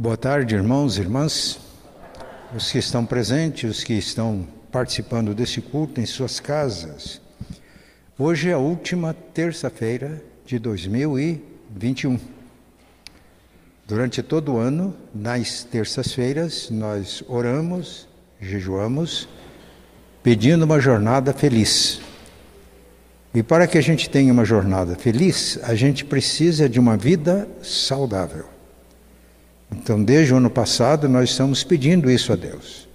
Boa tarde, irmãos e irmãs, os que estão presentes, os que estão participando desse culto em suas casas. Hoje é a última terça-feira de 2021. Durante todo o ano, nas terças-feiras, nós oramos, jejuamos, pedindo uma jornada feliz. E para que a gente tenha uma jornada feliz, a gente precisa de uma vida saudável. Então, desde o ano passado, nós estamos pedindo isso a Deus.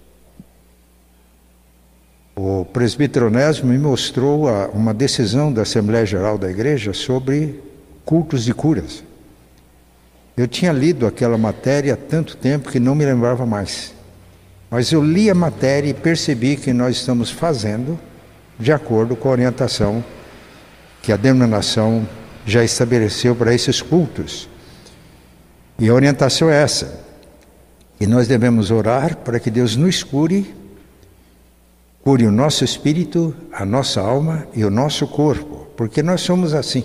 O presbítero Onésimo me mostrou uma decisão da Assembleia Geral da Igreja sobre cultos de curas. Eu tinha lido aquela matéria há tanto tempo que não me lembrava mais. Mas eu li a matéria e percebi que nós estamos fazendo de acordo com a orientação que a denominação já estabeleceu para esses cultos. E a orientação é essa. E nós devemos orar para que Deus nos cure, cure o nosso espírito, a nossa alma e o nosso corpo, porque nós somos assim.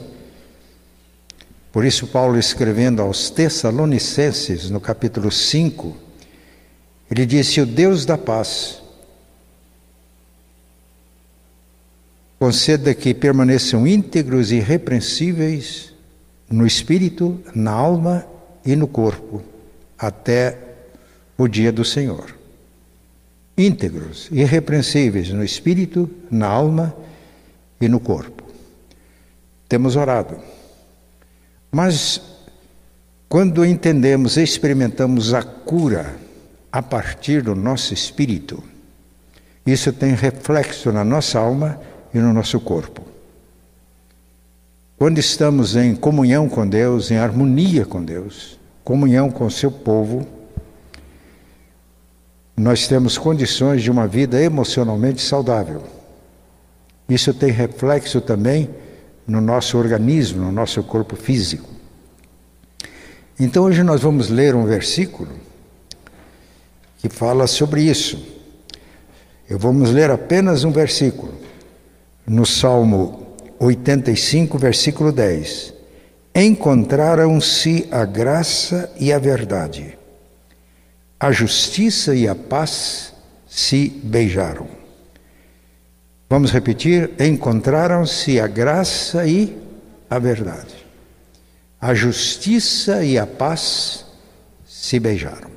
Por isso, Paulo, escrevendo aos Tessalonicenses, no capítulo 5, ele disse: O Deus da paz conceda que permaneçam íntegros e irrepreensíveis no espírito, na alma e no corpo, até o dia do Senhor. Íntegros, irrepreensíveis no espírito, na alma e no corpo. Temos orado. Mas quando entendemos e experimentamos a cura a partir do nosso espírito, isso tem reflexo na nossa alma e no nosso corpo. Quando estamos em comunhão com Deus, em harmonia com Deus, comunhão com o seu povo, nós temos condições de uma vida emocionalmente saudável. Isso tem reflexo também no nosso organismo, no nosso corpo físico. Então hoje nós vamos ler um versículo que fala sobre isso. Eu vamos ler apenas um versículo. No Salmo 85, versículo 10. Encontraram-se a graça e a verdade. A justiça e a paz se beijaram. Vamos repetir? Encontraram-se a graça e a verdade. A justiça e a paz se beijaram.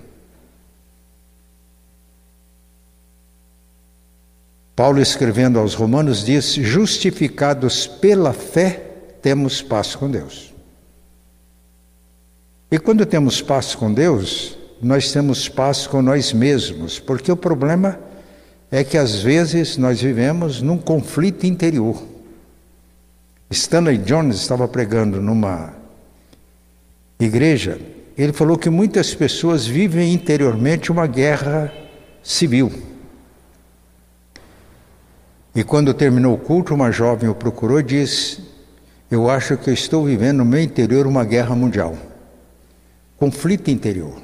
Paulo, escrevendo aos Romanos, diz: Justificados pela fé, temos paz com Deus. E quando temos paz com Deus, nós temos paz com nós mesmos, porque o problema é que às vezes nós vivemos num conflito interior. Stanley Jones estava pregando numa igreja, ele falou que muitas pessoas vivem interiormente uma guerra civil. E quando terminou o culto, uma jovem o procurou e disse: Eu acho que eu estou vivendo no meu interior uma guerra mundial. Conflito interior.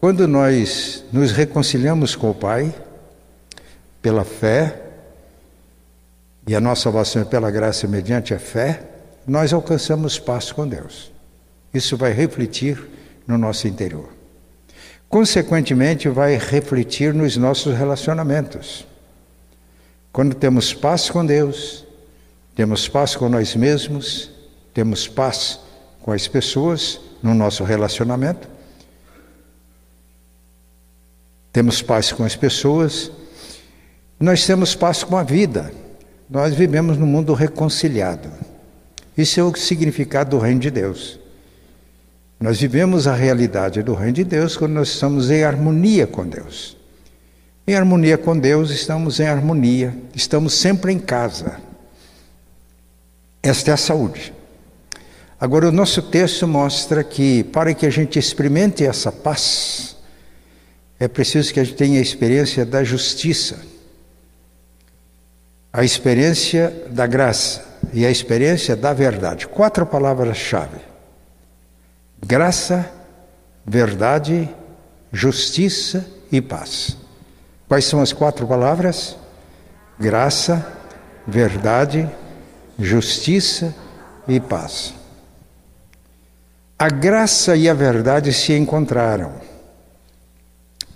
Quando nós nos reconciliamos com o Pai, pela fé, e a nossa salvação é pela graça mediante a fé, nós alcançamos paz com Deus. Isso vai refletir no nosso interior. Consequentemente, vai refletir nos nossos relacionamentos. Quando temos paz com Deus, temos paz com nós mesmos, temos paz com as pessoas no nosso relacionamento, temos paz com as pessoas, nós temos paz com a vida. Nós vivemos num mundo reconciliado. Isso é o significado do reino de Deus. Nós vivemos a realidade do reino de Deus quando nós estamos em harmonia com Deus. Em harmonia com Deus, estamos em harmonia, estamos sempre em casa. Esta é a saúde. Agora, o nosso texto mostra que para que a gente experimente essa paz, é preciso que a gente tenha a experiência da justiça, a experiência da graça e a experiência da verdade. Quatro palavras-chave: graça, verdade, justiça e paz. Quais são as quatro palavras? Graça, verdade, justiça e paz. a graça e a verdade se encontraram.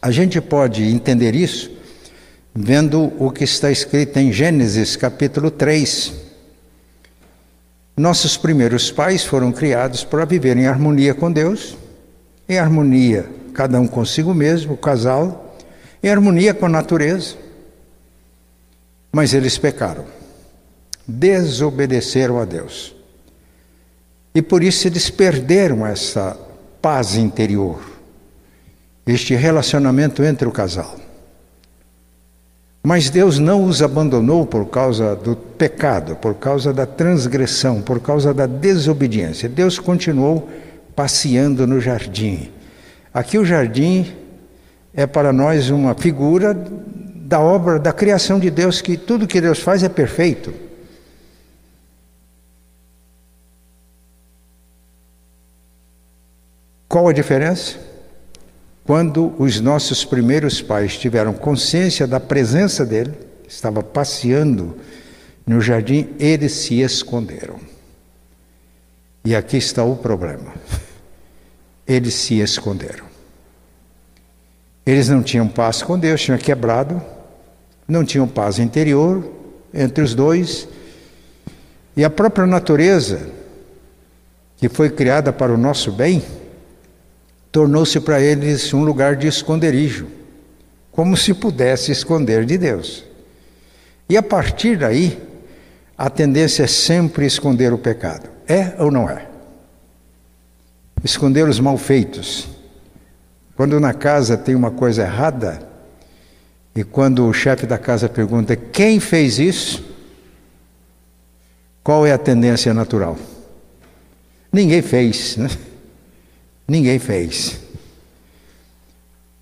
A gente pode entender isso vendo o que está escrito em Gênesis capítulo 3. Nossos primeiros pais foram criados para viver em harmonia com Deus, em harmonia, cada um consigo mesmo, o casal, em harmonia com a natureza. Mas eles pecaram, desobedeceram a Deus. E por isso eles perderam essa paz interior, este relacionamento entre o casal. Mas Deus não os abandonou por causa do pecado, por causa da transgressão, por causa da desobediência. Deus continuou passeando no jardim. Aqui o jardim é para nós uma figura da obra, da criação de Deus, que tudo que Deus faz é perfeito. Qual a diferença? Quando os nossos primeiros pais tiveram consciência da presença dele, estava passeando no jardim, eles se esconderam. E aqui está o problema. Eles se esconderam. Eles não tinham paz com Deus, tinham quebrado, não tinham paz interior entre os dois. E a própria natureza, que foi criada para o nosso bem, tornou-se para eles um lugar de esconderijo, como se pudesse esconder de Deus. E a partir daí, a tendência é sempre esconder o pecado. É ou não é? Esconder os malfeitos. Quando na casa tem uma coisa errada, e quando o chefe da casa pergunta quem fez isso, qual é a tendência natural? Ninguém fez, né? Ninguém fez.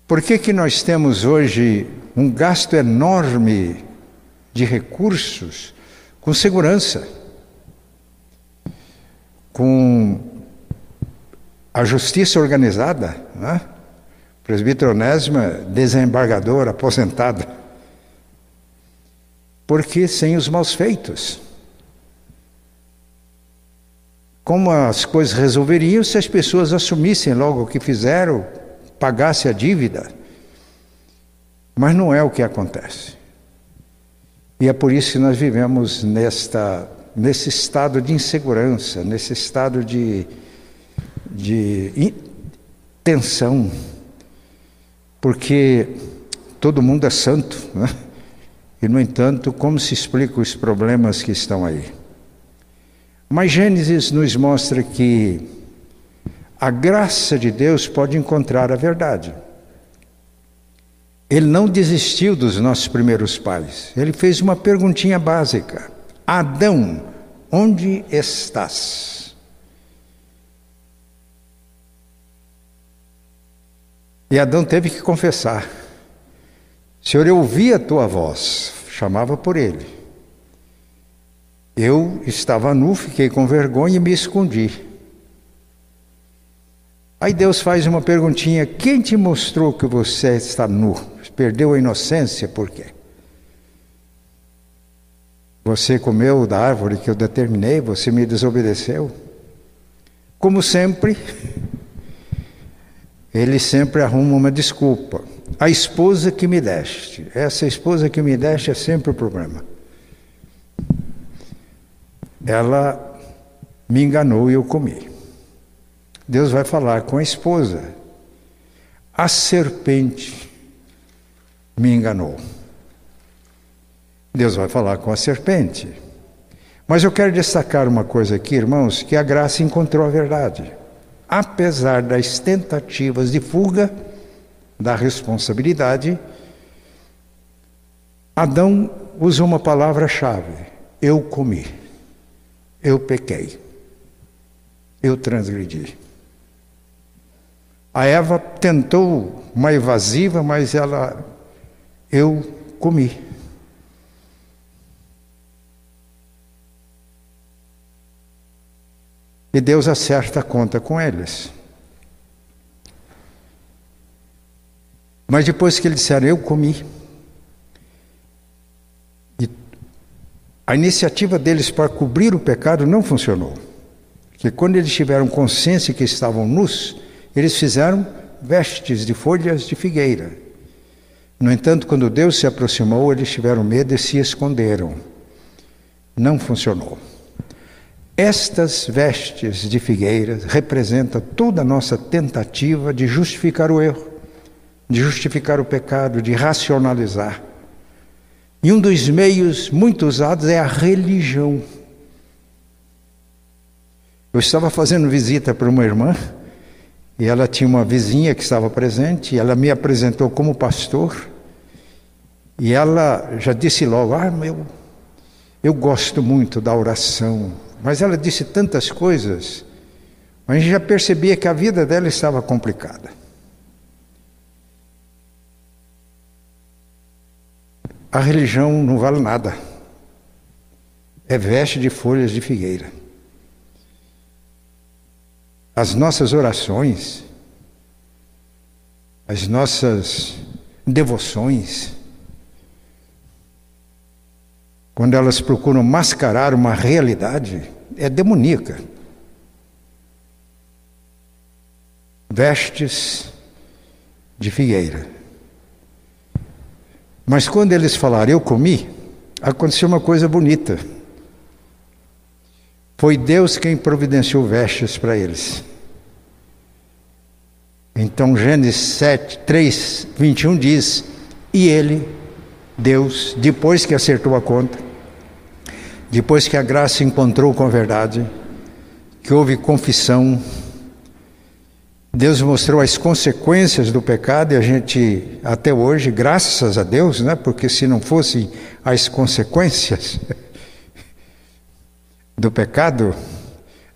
Por que, que nós temos hoje um gasto enorme de recursos com segurança, com a justiça organizada, né? Presbítero Onésima, desembargador, aposentado. Porque sem os maus feitos. Como as coisas resolveriam se as pessoas assumissem logo o que fizeram, pagassem a dívida. Mas não é o que acontece. E é por isso que nós vivemos nesta, nesse estado de insegurança, nesse estado de, de tensão, porque todo mundo é santo, né? e no entanto, como se explica os problemas que estão aí? Mas Gênesis nos mostra que a graça de Deus pode encontrar a verdade. Ele não desistiu dos nossos primeiros pais. Ele fez uma perguntinha básica: Adão, onde estás? E Adão teve que confessar: Senhor, eu ouvi a tua voz, chamava por ele. Eu estava nu, fiquei com vergonha e me escondi. Aí Deus faz uma perguntinha: quem te mostrou que você está nu? Perdeu a inocência por quê? Você comeu da árvore que eu determinei, você me desobedeceu. Como sempre, ele sempre arruma uma desculpa. A esposa que me deste, essa esposa que me deste é sempre o problema. Ela me enganou e eu comi. Deus vai falar com a esposa. A serpente me enganou. Deus vai falar com a serpente. Mas eu quero destacar uma coisa aqui, irmãos, que a graça encontrou a verdade. Apesar das tentativas de fuga da responsabilidade, Adão usou uma palavra-chave: eu comi, eu pequei, eu transgredi. A Eva tentou uma evasiva, mas ela, eu comi. E Deus acerta a conta com eles. Mas depois que eles disseram, eu comi. E a iniciativa deles para cobrir o pecado não funcionou. Que quando eles tiveram consciência que estavam nus, eles fizeram vestes de folhas de figueira. No entanto, quando Deus se aproximou, eles tiveram medo e se esconderam. Não funcionou. Estas vestes de figueira representam toda a nossa tentativa de justificar o erro, de justificar o pecado, de racionalizar. E um dos meios muito usados é a religião. Eu estava fazendo visita para uma irmã e ela tinha uma vizinha que estava presente, e ela me apresentou como pastor. E ela já disse logo: Ah, meu, eu gosto muito da oração, mas ela disse tantas coisas, mas a gente já percebia que a vida dela estava complicada. A religião não vale nada. É veste de folhas de figueira. As nossas orações, as nossas devoções, quando elas procuram mascarar uma realidade, é demoníaca. Vestes de figueira. Mas quando eles falaram, eu comi, aconteceu uma coisa bonita. Foi Deus quem providenciou vestes para eles. Então Gênesis 7, 3, 21 diz: E ele, Deus, depois que acertou a conta, depois que a graça encontrou com a verdade, que houve confissão, Deus mostrou as consequências do pecado e a gente, até hoje, graças a Deus, né? porque se não fossem as consequências do pecado,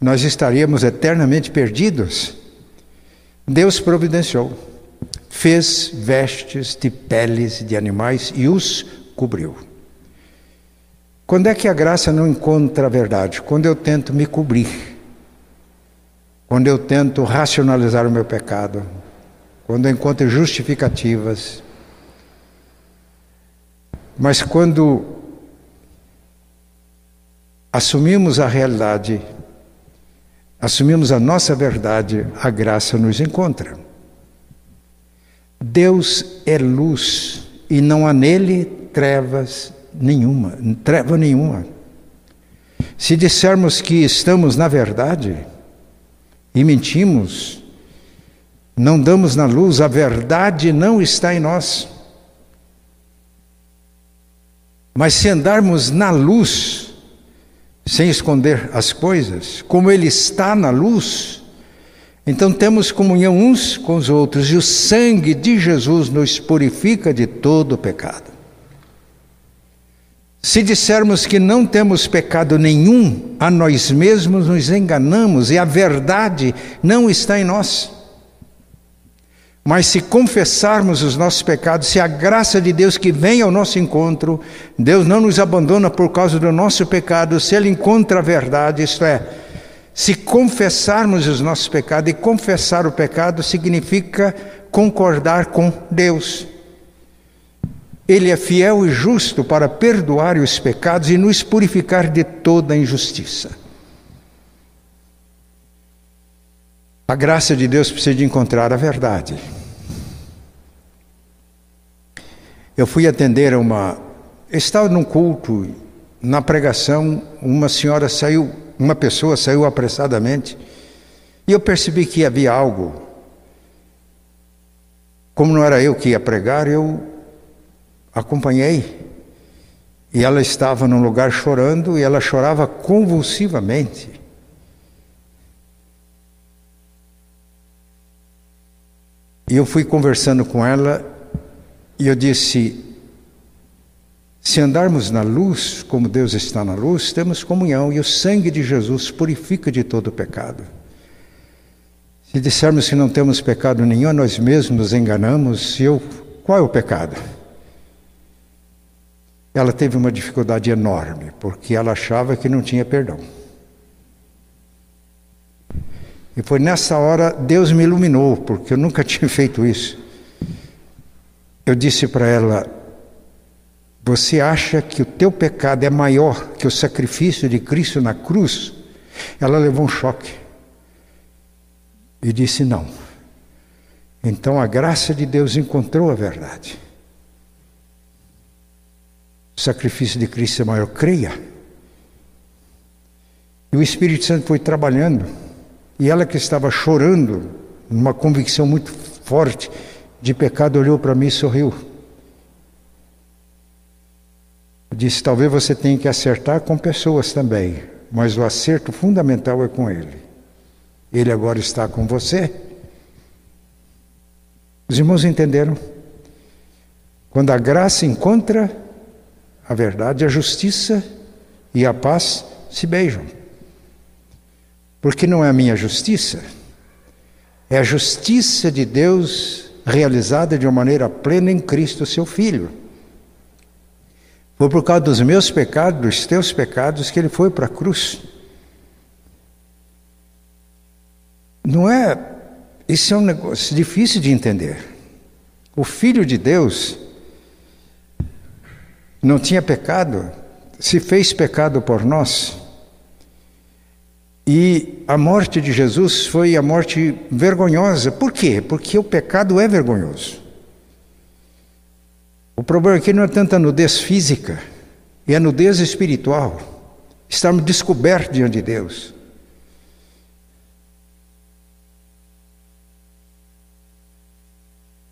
nós estaríamos eternamente perdidos. Deus providenciou, fez vestes de peles de animais e os cobriu. Quando é que a graça não encontra a verdade? Quando eu tento me cobrir. Quando eu tento racionalizar o meu pecado. Quando eu encontro justificativas. Mas quando assumimos a realidade, assumimos a nossa verdade, a graça nos encontra. Deus é luz e não há nele trevas nenhuma, treva nenhuma. Se dissermos que estamos na verdade e mentimos, não damos na luz, a verdade não está em nós. Mas se andarmos na luz, sem esconder as coisas, como Ele está na luz, então temos comunhão uns com os outros, e o sangue de Jesus nos purifica de todo pecado. Se dissermos que não temos pecado nenhum, a nós mesmos nos enganamos e a verdade não está em nós. Mas se confessarmos os nossos pecados, se a graça de Deus que vem ao nosso encontro, Deus não nos abandona por causa do nosso pecado, se Ele encontra a verdade, isto é, se confessarmos os nossos pecados, e confessar o pecado significa concordar com Deus. Ele é fiel e justo para perdoar os pecados e nos purificar de toda injustiça. A graça de Deus precisa de encontrar a verdade. Eu fui atender a uma. estava num culto, na pregação, uma senhora saiu, uma pessoa saiu apressadamente, e eu percebi que havia algo. Como não era eu que ia pregar, eu acompanhei. E ela estava num lugar chorando e ela chorava convulsivamente. E eu fui conversando com ela e eu disse: se andarmos na luz, como Deus está na luz, temos comunhão e o sangue de Jesus purifica de todo pecado. Se dissermos que não temos pecado nenhum, nós mesmos nos enganamos. E eu, qual é o pecado? ela teve uma dificuldade enorme, porque ela achava que não tinha perdão. E foi nessa hora Deus me iluminou, porque eu nunca tinha feito isso. Eu disse para ela: Você acha que o teu pecado é maior que o sacrifício de Cristo na cruz? Ela levou um choque e disse: Não. Então a graça de Deus encontrou a verdade. O sacrifício de Cristo é maior, creia. E o Espírito Santo foi trabalhando, e ela que estava chorando, numa convicção muito forte de pecado, olhou para mim e sorriu. Disse: Talvez você tenha que acertar com pessoas também, mas o acerto fundamental é com Ele. Ele agora está com você. Os irmãos entenderam? Quando a graça encontra a verdade, a justiça e a paz se beijam. Porque não é a minha justiça, é a justiça de Deus realizada de uma maneira plena em Cristo, seu Filho. Foi por causa dos meus pecados, dos teus pecados, que ele foi para a cruz. Não é. Isso é um negócio difícil de entender. O Filho de Deus não tinha pecado, se fez pecado por nós. E a morte de Jesus foi a morte vergonhosa. Por quê? Porque o pecado é vergonhoso. O problema aqui não é tanto nudez física, é a nudez espiritual. Estamos descobertos diante de Deus.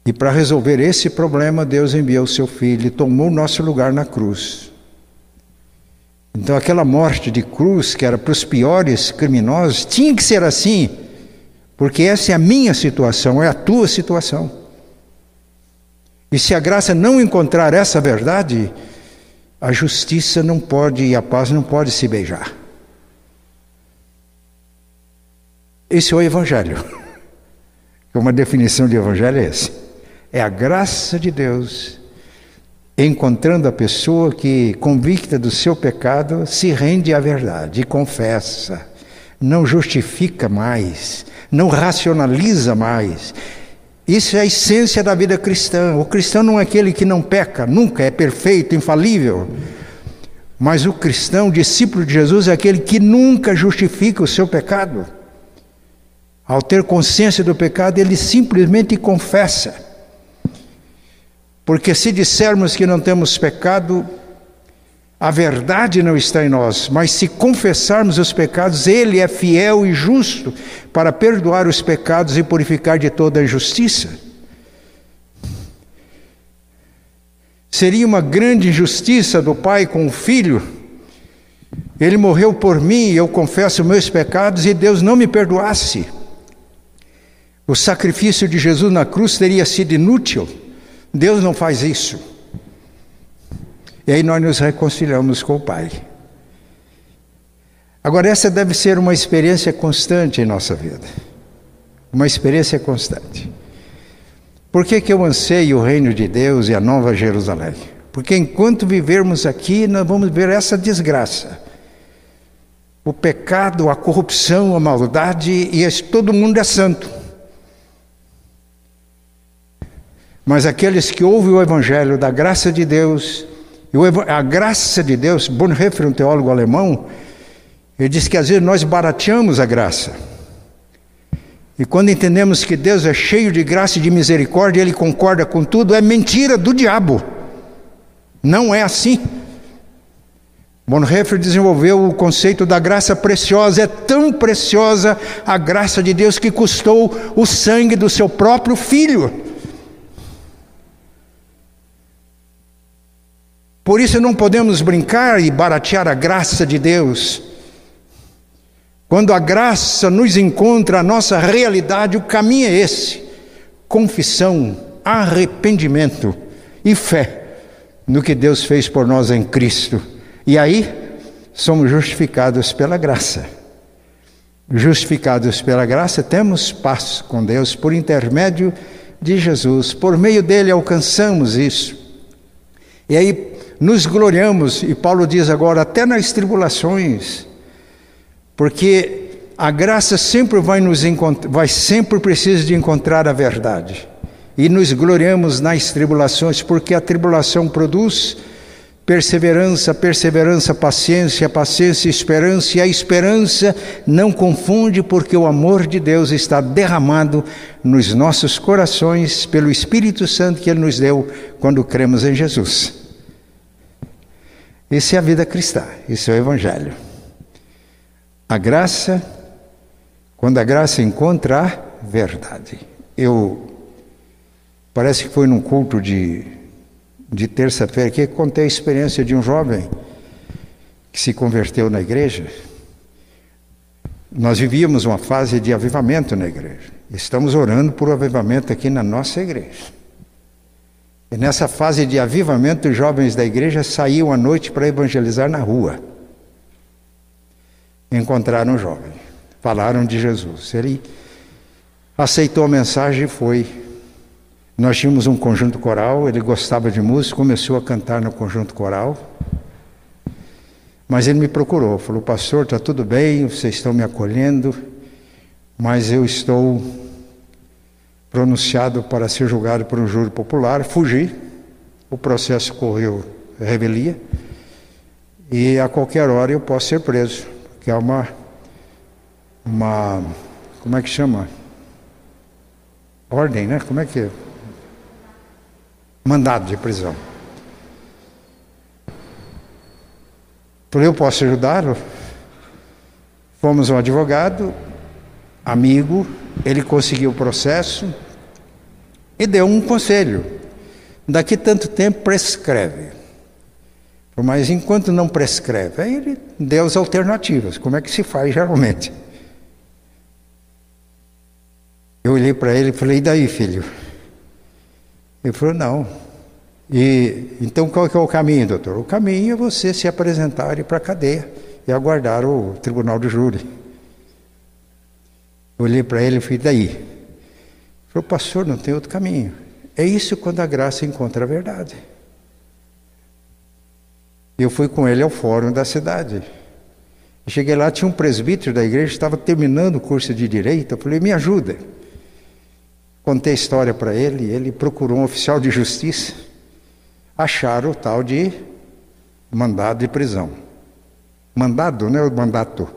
E para resolver esse problema, Deus enviou seu filho e tomou o nosso lugar na cruz. Então, aquela morte de cruz, que era para os piores criminosos, tinha que ser assim, porque essa é a minha situação, é a tua situação. E se a graça não encontrar essa verdade, a justiça não pode e a paz não pode se beijar. Esse é o Evangelho. Uma definição de Evangelho é essa. É a graça de Deus encontrando a pessoa que, convicta do seu pecado, se rende à verdade e confessa, não justifica mais, não racionaliza mais, isso é a essência da vida cristã. O cristão não é aquele que não peca, nunca é perfeito, infalível. Mas o cristão, discípulo de Jesus, é aquele que nunca justifica o seu pecado. Ao ter consciência do pecado, ele simplesmente confessa. Porque se dissermos que não temos pecado, a verdade não está em nós, mas se confessarmos os pecados, Ele é fiel e justo para perdoar os pecados e purificar de toda a injustiça. Seria uma grande injustiça do pai com o filho. Ele morreu por mim, eu confesso meus pecados e Deus não me perdoasse. O sacrifício de Jesus na cruz teria sido inútil. Deus não faz isso. E aí nós nos reconciliamos com o Pai. Agora, essa deve ser uma experiência constante em nossa vida. Uma experiência constante. Por que, que eu anseio o reino de Deus e a nova Jerusalém? Porque enquanto vivermos aqui, nós vamos ver essa desgraça. O pecado, a corrupção, a maldade, e todo mundo é santo. Mas aqueles que ouvem o Evangelho da graça de Deus, a graça de Deus, Bonhoeffer, um teólogo alemão, ele diz que às vezes nós barateamos a graça. E quando entendemos que Deus é cheio de graça e de misericórdia, Ele concorda com tudo, é mentira do diabo. Não é assim. Bonhoeffer desenvolveu o conceito da graça preciosa. É tão preciosa a graça de Deus que custou o sangue do seu próprio filho. Por isso não podemos brincar e baratear a graça de Deus. Quando a graça nos encontra, a nossa realidade, o caminho é esse: confissão, arrependimento e fé no que Deus fez por nós em Cristo. E aí somos justificados pela graça. Justificados pela graça, temos paz com Deus por intermédio de Jesus. Por meio dele alcançamos isso. E aí nos gloriamos, e Paulo diz agora, até nas tribulações, porque a graça sempre vai nos encontrar, vai sempre precisa de encontrar a verdade. E nos gloriamos nas tribulações, porque a tribulação produz perseverança, perseverança, paciência, paciência, esperança, e a esperança não confunde, porque o amor de Deus está derramado nos nossos corações pelo Espírito Santo que Ele nos deu quando cremos em Jesus. Essa é a vida cristã, esse é o Evangelho. A graça, quando a graça encontra a verdade. Eu, parece que foi num culto de de terça-feira que contei a experiência de um jovem que se converteu na igreja. Nós vivíamos uma fase de avivamento na igreja. Estamos orando por avivamento aqui na nossa igreja. E nessa fase de avivamento, os jovens da igreja saíam à noite para evangelizar na rua. Encontraram um jovem, falaram de Jesus. Ele aceitou a mensagem e foi nós tínhamos um conjunto coral, ele gostava de música, começou a cantar no conjunto coral. Mas ele me procurou, falou: Pastor, está tudo bem, vocês estão me acolhendo, mas eu estou pronunciado para ser julgado por um júri popular. Fugi, o processo correu revelia, e a qualquer hora eu posso ser preso, que é uma. uma como é que chama? Ordem, né? Como é que é? mandado de prisão. Falei, eu posso ajudá-lo? Fomos um advogado, amigo, ele conseguiu o processo e deu um conselho. Daqui tanto tempo prescreve. Mas enquanto não prescreve, aí ele deu as alternativas. Como é que se faz geralmente? Eu olhei para ele e falei, e daí, filho? Ele falou, não. E, então qual é o caminho, doutor? O caminho é você se apresentar e ir para a cadeia e aguardar o tribunal de júri. Eu olhei para ele e falei, daí? Falou, pastor, não tem outro caminho. É isso quando a graça encontra a verdade. Eu fui com ele ao fórum da cidade. Cheguei lá, tinha um presbítero da igreja, estava terminando o curso de direito. Eu falei, me ajuda. Contei a história para ele, ele procurou um oficial de justiça, acharam o tal de mandado de prisão. Mandado, não é o mandato?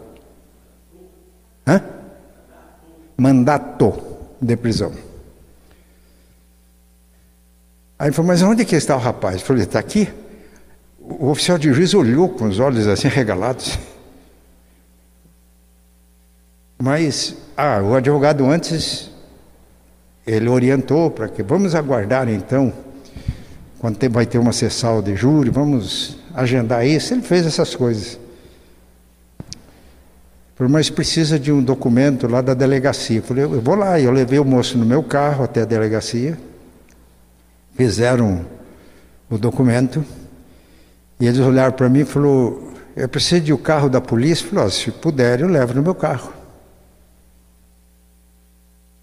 Hã? Mandato de prisão. Aí ele falou, mas onde que está o rapaz? Eu falei, está aqui. O oficial de juiz olhou com os olhos assim regalados. Mas, ah, o advogado antes ele orientou para que vamos aguardar então, quando vai ter uma sessão de júri, vamos agendar isso. Ele fez essas coisas. Mas precisa de um documento lá da delegacia. Eu falei, eu vou lá. Eu levei o moço no meu carro até a delegacia. Fizeram o documento. E eles olharam para mim e falaram, eu preciso de o um carro da polícia. Eu falei, se puder, eu levo no meu carro.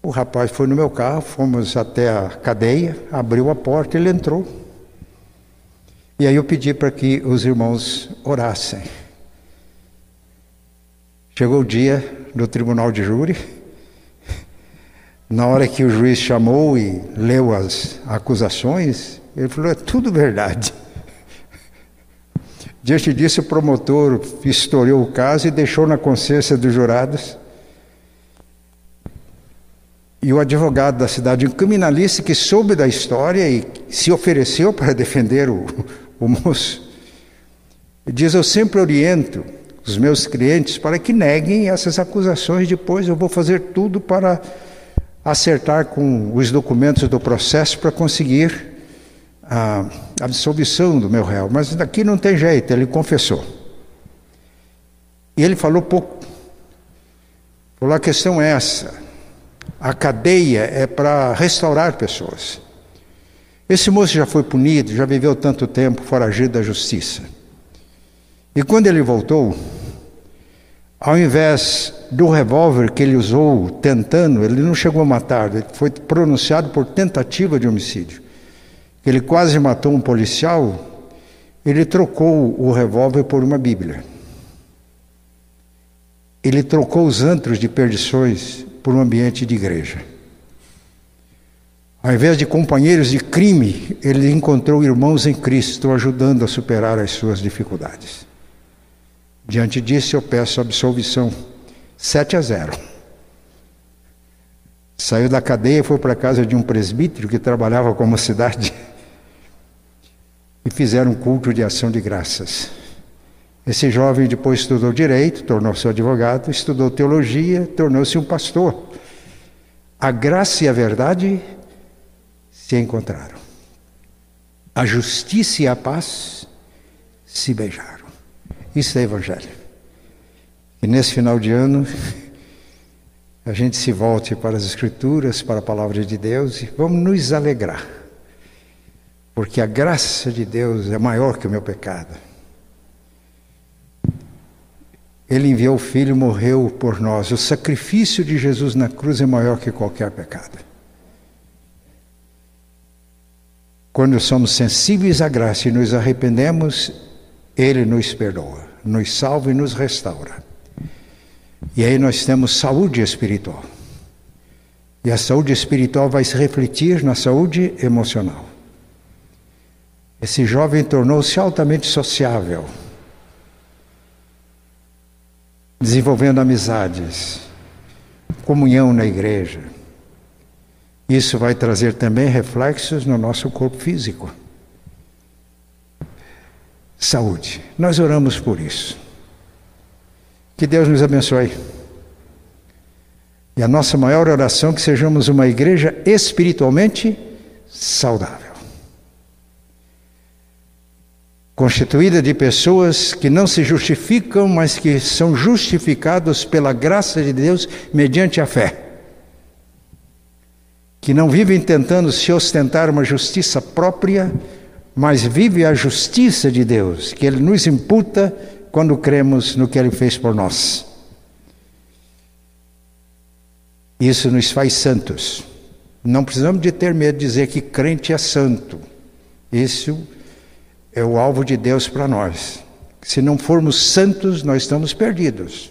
O rapaz foi no meu carro, fomos até a cadeia, abriu a porta, ele entrou. E aí eu pedi para que os irmãos orassem. Chegou o dia do tribunal de júri. Na hora que o juiz chamou e leu as acusações, ele falou: é tudo verdade. Diante disso, o promotor historiou o caso e deixou na consciência dos jurados e o advogado da cidade, um criminalista que soube da história e se ofereceu para defender o, o moço, diz: Eu sempre oriento os meus clientes para que neguem essas acusações, depois eu vou fazer tudo para acertar com os documentos do processo para conseguir a absolvição do meu réu. Mas daqui não tem jeito, ele confessou. E ele falou pouco. Falou: a questão é essa a cadeia é para restaurar pessoas. Esse moço já foi punido, já viveu tanto tempo foragido da justiça. E quando ele voltou, ao invés do revólver que ele usou tentando, ele não chegou a matar, ele foi pronunciado por tentativa de homicídio. Ele quase matou um policial, ele trocou o revólver por uma Bíblia. Ele trocou os antros de perdições por um ambiente de igreja. Ao invés de companheiros de crime, ele encontrou irmãos em Cristo ajudando a superar as suas dificuldades. Diante disso, eu peço absolvição 7 a 0. Saiu da cadeia e foi para a casa de um presbítero que trabalhava com a cidade e fizeram um culto de ação de graças. Esse jovem depois estudou direito, tornou-se advogado, estudou teologia, tornou-se um pastor. A graça e a verdade se encontraram. A justiça e a paz se beijaram. Isso é evangelho. E nesse final de ano, a gente se volte para as Escrituras, para a palavra de Deus e vamos nos alegrar. Porque a graça de Deus é maior que o meu pecado. Ele enviou o Filho, morreu por nós. O sacrifício de Jesus na cruz é maior que qualquer pecado. Quando somos sensíveis à graça e nos arrependemos, Ele nos perdoa, nos salva e nos restaura. E aí nós temos saúde espiritual. E a saúde espiritual vai se refletir na saúde emocional. Esse jovem tornou-se altamente sociável, desenvolvendo amizades, comunhão na igreja. Isso vai trazer também reflexos no nosso corpo físico. Saúde. Nós oramos por isso. Que Deus nos abençoe. E a nossa maior oração é que sejamos uma igreja espiritualmente saudável. Constituída de pessoas que não se justificam, mas que são justificados pela graça de Deus mediante a fé. Que não vivem tentando se ostentar uma justiça própria, mas vive a justiça de Deus, que Ele nos imputa quando cremos no que Ele fez por nós. Isso nos faz santos. Não precisamos de ter medo de dizer que crente é santo. Isso é o alvo de Deus para nós. Se não formos santos, nós estamos perdidos.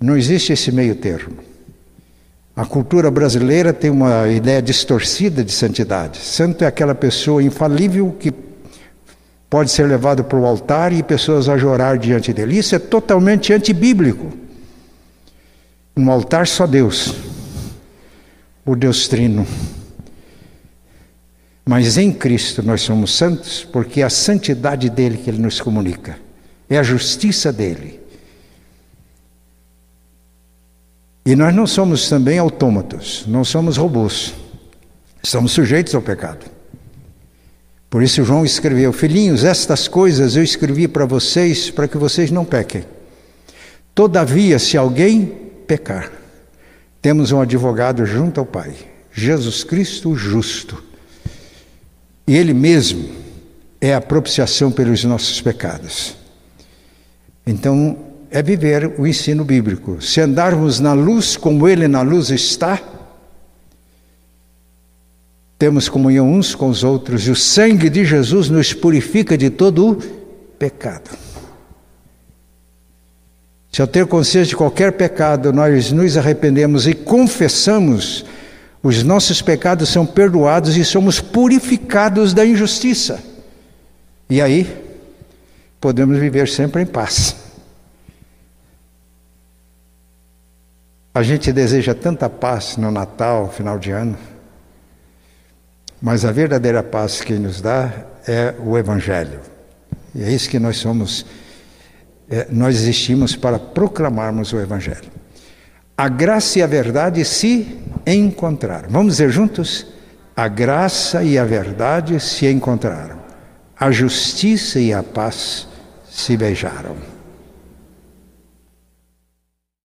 Não existe esse meio termo. A cultura brasileira tem uma ideia distorcida de santidade. Santo é aquela pessoa infalível que pode ser levado para o altar e pessoas a chorar diante dele. Isso é totalmente antibíblico. No altar só Deus, o Deus Trino. Mas em Cristo nós somos santos porque é a santidade dele que ele nos comunica, é a justiça dele. E nós não somos também autômatos, não somos robôs, estamos sujeitos ao pecado. Por isso João escreveu: Filhinhos, estas coisas eu escrevi para vocês, para que vocês não pequem. Todavia, se alguém pecar, temos um advogado junto ao Pai, Jesus Cristo justo. E Ele mesmo é a propiciação pelos nossos pecados. Então, é viver o ensino bíblico. Se andarmos na luz como Ele na luz está, temos comunhão uns com os outros e o sangue de Jesus nos purifica de todo o pecado. Se ao ter consciência de qualquer pecado, nós nos arrependemos e confessamos, os nossos pecados são perdoados e somos purificados da injustiça. E aí, podemos viver sempre em paz. A gente deseja tanta paz no Natal, final de ano. Mas a verdadeira paz que nos dá é o Evangelho. E é isso que nós somos, é, nós existimos para proclamarmos o Evangelho. A graça e a verdade se encontraram. Vamos dizer juntos? A graça e a verdade se encontraram. A justiça e a paz se beijaram.